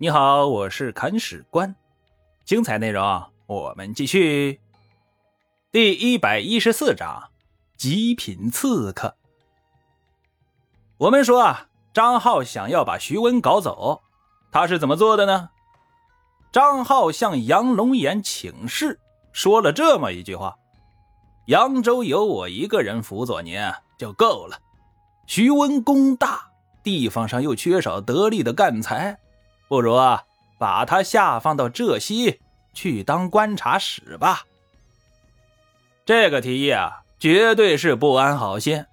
你好，我是砍史官，精彩内容我们继续。第一百一十四章：极品刺客。我们说啊，张浩想要把徐温搞走，他是怎么做的呢？张浩向杨龙岩请示，说了这么一句话：“扬州有我一个人辅佐您就够了。徐温功大，地方上又缺少得力的干才。”不如啊，把他下放到浙西去当观察使吧。这个提议啊，绝对是不安好心，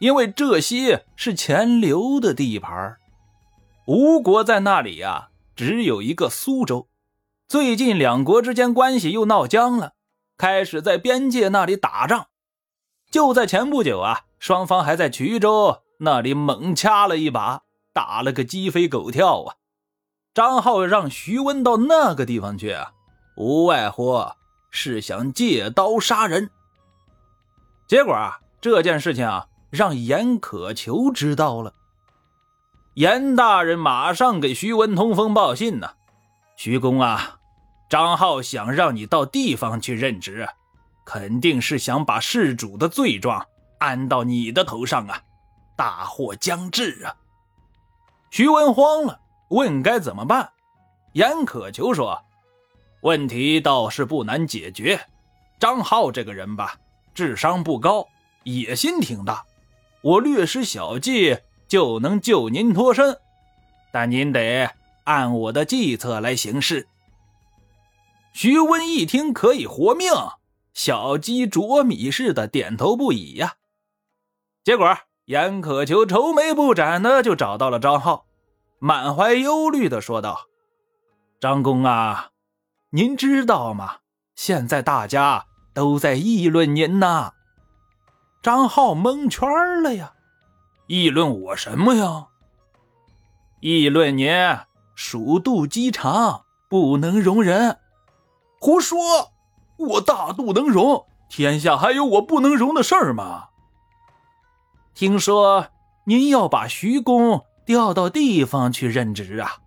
因为浙西是钱刘的地盘，吴国在那里呀，只有一个苏州。最近两国之间关系又闹僵了，开始在边界那里打仗。就在前不久啊，双方还在衢州那里猛掐了一把，打了个鸡飞狗跳啊。张浩让徐温到那个地方去啊，无外乎是想借刀杀人。结果啊，这件事情啊，让严可求知道了。严大人马上给徐温通风报信呢：“徐公啊，张浩想让你到地方去任职，肯定是想把事主的罪状安到你的头上啊，大祸将至啊！”徐温慌了。问该怎么办？严可求说：“问题倒是不难解决。张浩这个人吧，智商不高，野心挺大。我略施小计就能救您脱身，但您得按我的计策来行事。”徐温一听可以活命，小鸡啄米似的点头不已呀。结果严可求愁眉不展的就找到了张浩。满怀忧虑的说道：“张公啊，您知道吗？现在大家都在议论您呐。”张浩蒙圈了呀！议论我什么呀？议论您鼠肚鸡肠，不能容人。胡说！我大肚能容，天下还有我不能容的事儿吗？听说您要把徐公。调到地方去任职啊！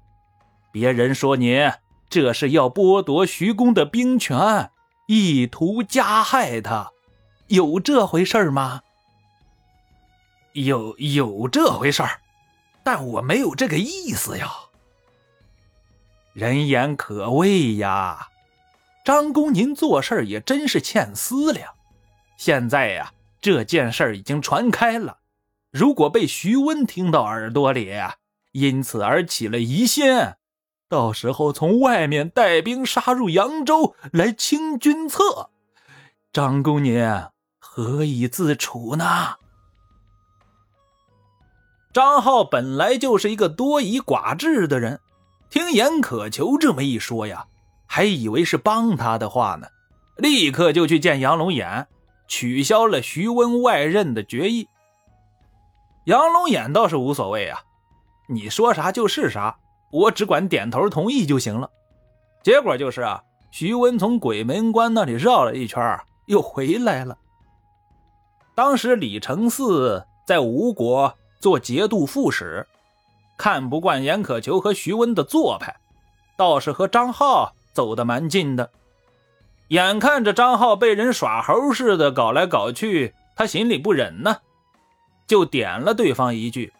别人说您这是要剥夺徐公的兵权，意图加害他，有这回事吗？有有这回事，但我没有这个意思呀。人言可畏呀，张公您做事也真是欠思量。现在呀，这件事已经传开了。如果被徐温听到耳朵里，因此而起了疑心，到时候从外面带兵杀入扬州来清君侧，张公您何以自处呢？张浩本来就是一个多疑寡志的人，听严可求这么一说呀，还以为是帮他的话呢，立刻就去见杨龙眼，取消了徐温外任的决议。杨龙眼倒是无所谓啊，你说啥就是啥，我只管点头同意就行了。结果就是啊，徐温从鬼门关那里绕了一圈，又回来了。当时李承嗣在吴国做节度副使，看不惯严可求和徐温的做派，倒是和张浩走得蛮近的。眼看着张浩被人耍猴似的搞来搞去，他心里不忍呢。就点了对方一句：“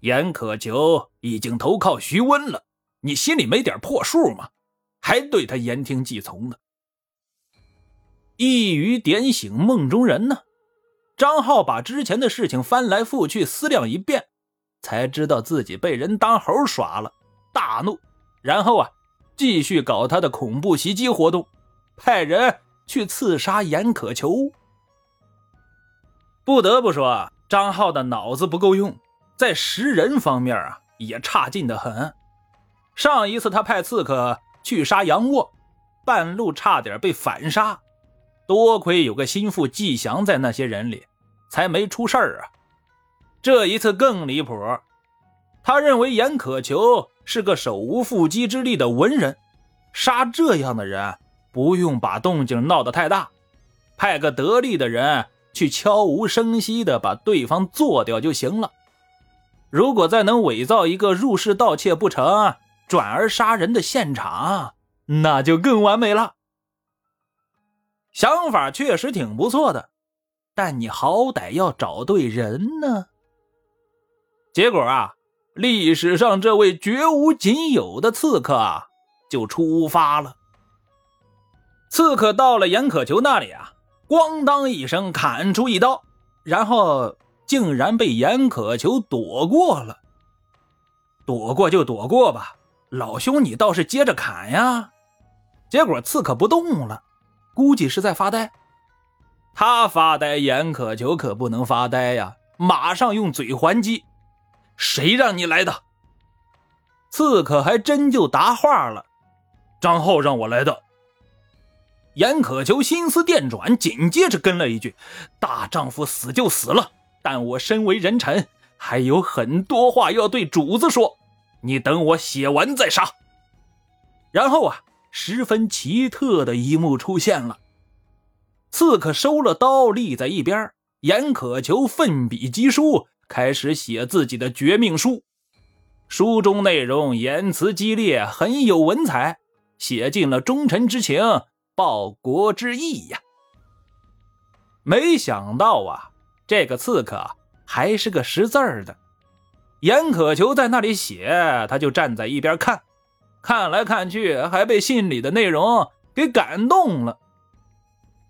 严可求已经投靠徐温了，你心里没点破数吗？还对他言听计从呢？”一语点醒梦中人呢。张浩把之前的事情翻来覆去思量一遍，才知道自己被人当猴耍了，大怒，然后啊，继续搞他的恐怖袭击活动，派人去刺杀严可求。不得不说，张浩的脑子不够用，在识人方面啊也差劲的很。上一次他派刺客去杀杨沃，半路差点被反杀，多亏有个心腹季祥在那些人里，才没出事儿啊。这一次更离谱，他认为严可求是个手无缚鸡之力的文人，杀这样的人不用把动静闹得太大，派个得力的人。去悄无声息的把对方做掉就行了。如果再能伪造一个入室盗窃不成，转而杀人的现场，那就更完美了。想法确实挺不错的，但你好歹要找对人呢。结果啊，历史上这位绝无仅有的刺客啊，就出发了。刺客到了严可求那里啊，咣当一声砍出一刀，然后竟然被严可求躲过了。躲过就躲过吧，老兄你倒是接着砍呀！结果刺客不动了，估计是在发呆。他发呆，严可求可不能发呆呀，马上用嘴还击。谁让你来的？刺客还真就答话了：“张浩让我来的。”严可求心思电转，紧接着跟了一句：“大丈夫死就死了，但我身为人臣，还有很多话要对主子说。你等我写完再杀。”然后啊，十分奇特的一幕出现了：刺客收了刀，立在一边，严可求奋笔疾书。开始写自己的绝命书，书中内容言辞激烈，很有文采，写尽了忠臣之情、报国之义呀。没想到啊，这个刺客还是个识字儿的。严可求在那里写，他就站在一边看，看来看去，还被信里的内容给感动了。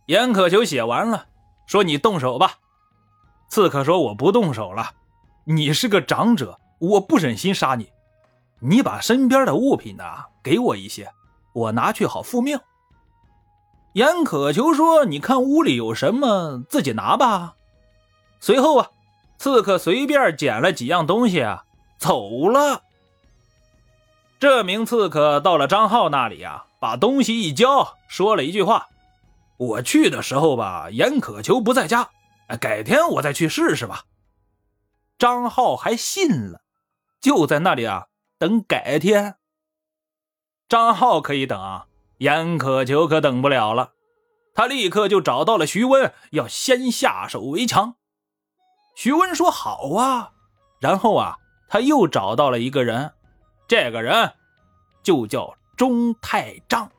严可求写完了，说：“你动手吧。”刺客说：“我不动手了，你是个长者，我不忍心杀你。你把身边的物品呢，给我一些，我拿去好复命。”严可求说：“你看屋里有什么，自己拿吧。”随后啊，刺客随便捡了几样东西啊，走了。这名刺客到了张浩那里啊，把东西一交，说了一句话：“我去的时候吧，严可求不在家。”改天我再去试试吧。张浩还信了，就在那里啊等改天。张浩可以等啊，严可求可等不了了。他立刻就找到了徐温，要先下手为强。徐温说好啊，然后啊他又找到了一个人，这个人就叫钟太章。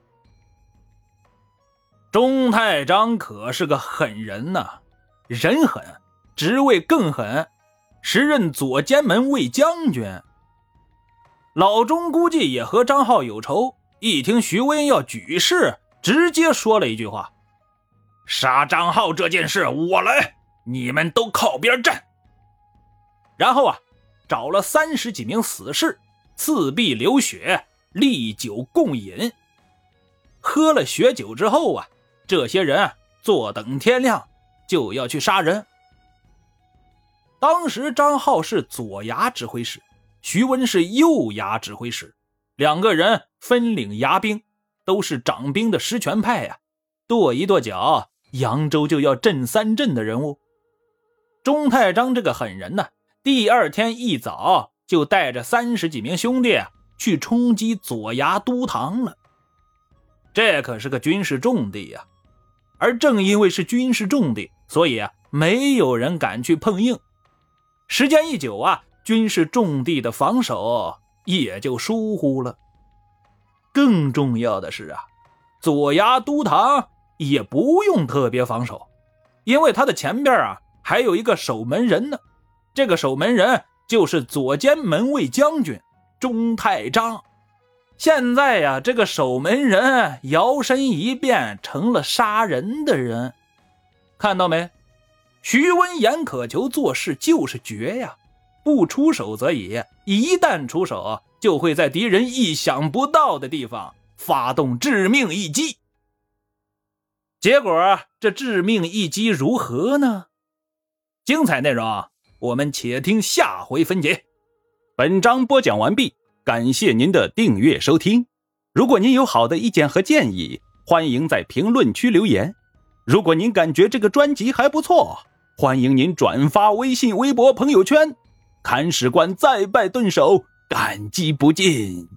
钟太章可是个狠人呐。人狠，职位更狠，时任左监门卫将军。老钟估计也和张浩有仇，一听徐温要举事，直接说了一句话：“杀张浩这件事我来，你们都靠边站。”然后啊，找了三十几名死士，刺壁流血，立酒共饮。喝了血酒之后啊，这些人啊坐等天亮。就要去杀人。当时张浩是左衙指挥使，徐温是右衙指挥使，两个人分领牙兵，都是掌兵的实权派呀。跺一跺脚，扬州就要震三震的人物。钟太章这个狠人呢，第二天一早就带着三十几名兄弟去冲击左衙都堂了。这可是个军事重地呀，而正因为是军事重地。所以啊，没有人敢去碰硬。时间一久啊，军事重地的防守也就疏忽了。更重要的是啊，左衙都堂也不用特别防守，因为他的前边啊还有一个守门人呢。这个守门人就是左监门卫将军钟太章。现在呀，这个守门人摇身一变成了杀人的人。看到没？徐温、严可求做事就是绝呀！不出手则已，一旦出手，就会在敌人意想不到的地方发动致命一击。结果，这致命一击如何呢？精彩内容，我们且听下回分解。本章播讲完毕，感谢您的订阅收听。如果您有好的意见和建议，欢迎在评论区留言。如果您感觉这个专辑还不错，欢迎您转发微信、微博、朋友圈。铲屎官再拜顿首，感激不尽。